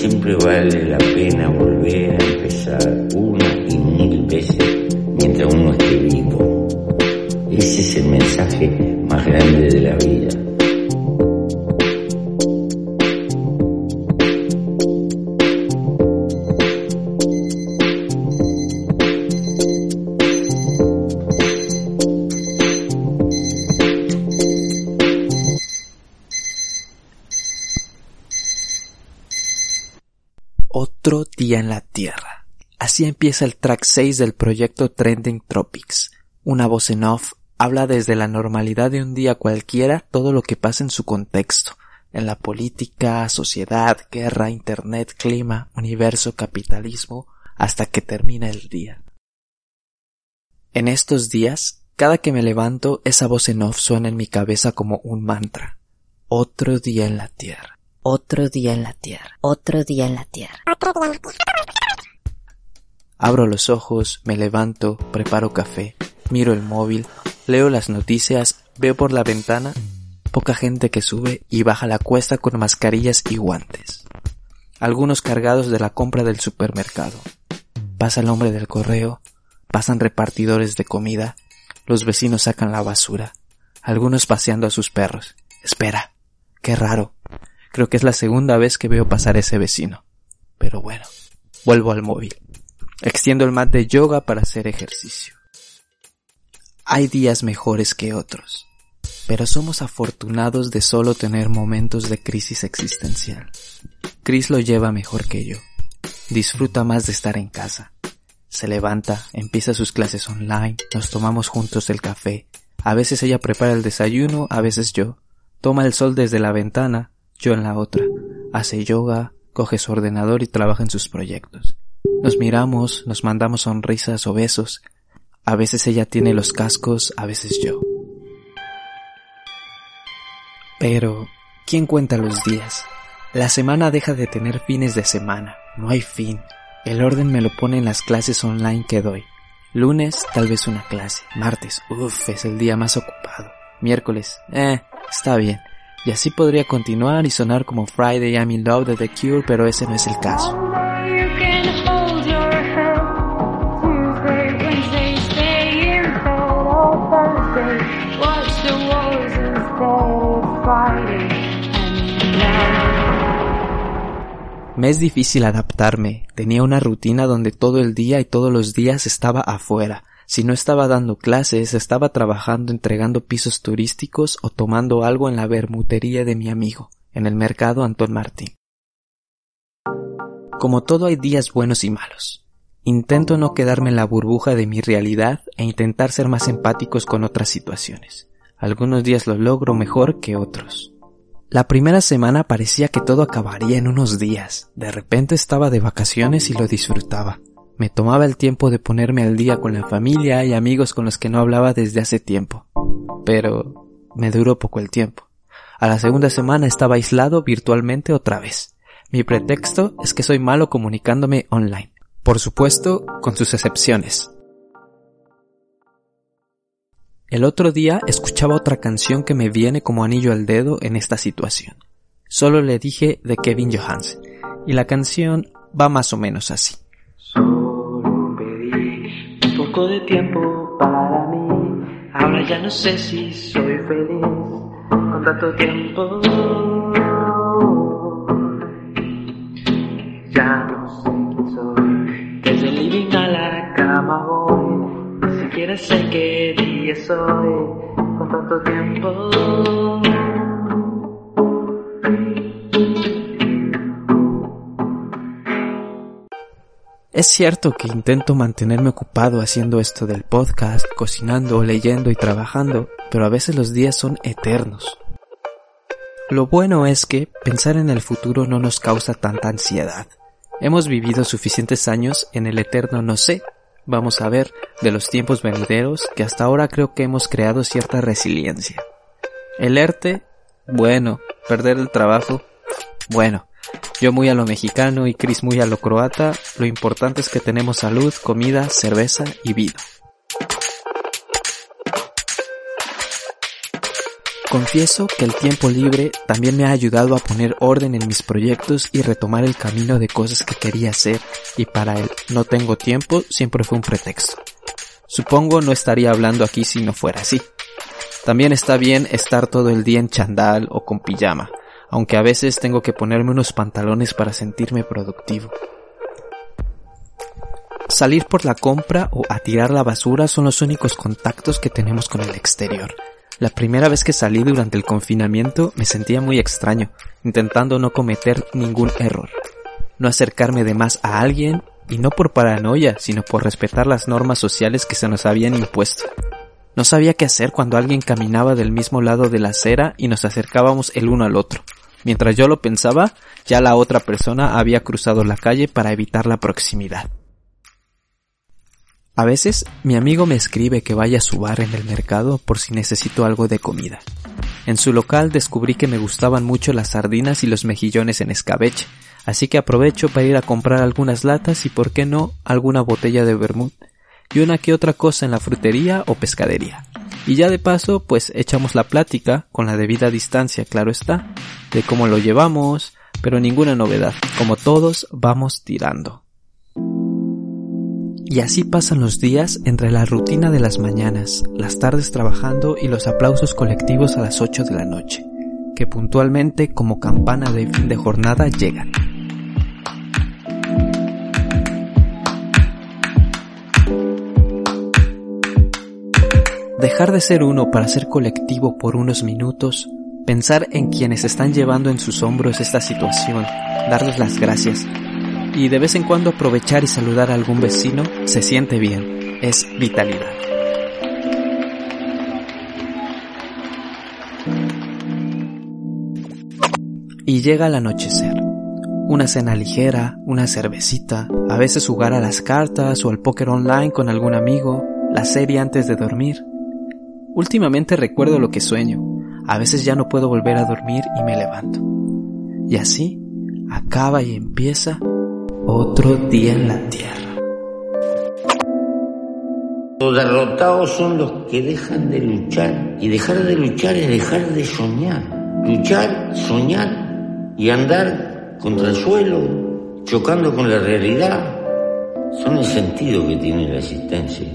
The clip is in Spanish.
siempre vale la pena volver a empezar una y mil veces mientras uno esté vivo. Ese es el mensaje más grande Día en la Tierra. Así empieza el track 6 del proyecto Trending Tropics. Una voz en off habla desde la normalidad de un día cualquiera todo lo que pasa en su contexto, en la política, sociedad, guerra, internet, clima, universo, capitalismo, hasta que termina el día. En estos días, cada que me levanto, esa voz en off suena en mi cabeza como un mantra. Otro día en la Tierra. Otro día en la tierra. Otro día en la tierra. Abro los ojos, me levanto, preparo café, miro el móvil, leo las noticias, veo por la ventana poca gente que sube y baja la cuesta con mascarillas y guantes. Algunos cargados de la compra del supermercado. Pasa el hombre del correo, pasan repartidores de comida, los vecinos sacan la basura, algunos paseando a sus perros. Espera, qué raro. Creo que es la segunda vez que veo pasar ese vecino. Pero bueno, vuelvo al móvil. Extiendo el mat de yoga para hacer ejercicio. Hay días mejores que otros, pero somos afortunados de solo tener momentos de crisis existencial. Chris lo lleva mejor que yo. Disfruta más de estar en casa. Se levanta, empieza sus clases online, nos tomamos juntos el café. A veces ella prepara el desayuno, a veces yo. Toma el sol desde la ventana, yo en la otra. Hace yoga, coge su ordenador y trabaja en sus proyectos. Nos miramos, nos mandamos sonrisas o besos. A veces ella tiene los cascos, a veces yo. Pero, ¿quién cuenta los días? La semana deja de tener fines de semana, no hay fin. El orden me lo pone en las clases online que doy. Lunes, tal vez una clase. Martes, uff, es el día más ocupado. Miércoles, eh, está bien. Y así podría continuar y sonar como Friday I'm in Love de The Cure, pero ese no es el caso. Me es difícil adaptarme. Tenía una rutina donde todo el día y todos los días estaba afuera, si no estaba dando clases, estaba trabajando entregando pisos turísticos o tomando algo en la bermutería de mi amigo, en el mercado Antón Martín. Como todo hay días buenos y malos. Intento no quedarme en la burbuja de mi realidad e intentar ser más empáticos con otras situaciones. Algunos días lo logro mejor que otros. La primera semana parecía que todo acabaría en unos días. De repente estaba de vacaciones y lo disfrutaba. Me tomaba el tiempo de ponerme al día con la familia y amigos con los que no hablaba desde hace tiempo. Pero me duró poco el tiempo. A la segunda semana estaba aislado virtualmente otra vez. Mi pretexto es que soy malo comunicándome online. Por supuesto, con sus excepciones. El otro día escuchaba otra canción que me viene como anillo al dedo en esta situación. Solo le dije de Kevin Johansen, y la canción va más o menos así de tiempo para mí. Ahora ya no sé si soy feliz con tanto tiempo. Ya no sé quién soy. Desde el living a la cama voy. Ni siquiera sé qué día soy con tanto tiempo. Es cierto que intento mantenerme ocupado haciendo esto del podcast, cocinando, leyendo y trabajando, pero a veces los días son eternos. Lo bueno es que pensar en el futuro no nos causa tanta ansiedad. Hemos vivido suficientes años en el eterno no sé. Vamos a ver de los tiempos venideros que hasta ahora creo que hemos creado cierta resiliencia. El ERTE, bueno, perder el trabajo, bueno, yo muy a lo mexicano y Chris muy a lo croata, lo importante es que tenemos salud, comida, cerveza y vida. Confieso que el tiempo libre también me ha ayudado a poner orden en mis proyectos y retomar el camino de cosas que quería hacer y para él no tengo tiempo siempre fue un pretexto. Supongo no estaría hablando aquí si no fuera así. También está bien estar todo el día en chandal o con pijama, aunque a veces tengo que ponerme unos pantalones para sentirme productivo. Salir por la compra o a tirar la basura son los únicos contactos que tenemos con el exterior. La primera vez que salí durante el confinamiento me sentía muy extraño, intentando no cometer ningún error. No acercarme de más a alguien, y no por paranoia, sino por respetar las normas sociales que se nos habían impuesto. No sabía qué hacer cuando alguien caminaba del mismo lado de la acera y nos acercábamos el uno al otro. Mientras yo lo pensaba, ya la otra persona había cruzado la calle para evitar la proximidad. A veces mi amigo me escribe que vaya a su bar en el mercado por si necesito algo de comida. En su local descubrí que me gustaban mucho las sardinas y los mejillones en escabeche, así que aprovecho para ir a comprar algunas latas y por qué no alguna botella de vermut y una que otra cosa en la frutería o pescadería. Y ya de paso, pues echamos la plática, con la debida distancia, claro está, de cómo lo llevamos, pero ninguna novedad, como todos vamos tirando. Y así pasan los días entre la rutina de las mañanas, las tardes trabajando y los aplausos colectivos a las 8 de la noche, que puntualmente como campana de fin de jornada llegan. Dejar de ser uno para ser colectivo por unos minutos, pensar en quienes están llevando en sus hombros esta situación, darles las gracias y de vez en cuando aprovechar y saludar a algún vecino se siente bien, es vitalidad. Y llega el anochecer. Una cena ligera, una cervecita, a veces jugar a las cartas o al póker online con algún amigo, la serie antes de dormir, Últimamente recuerdo lo que sueño. A veces ya no puedo volver a dormir y me levanto. Y así acaba y empieza otro día en la tierra. Los derrotados son los que dejan de luchar. Y dejar de luchar es dejar de soñar. Luchar, soñar y andar contra el suelo, chocando con la realidad, son el sentido que tiene la existencia.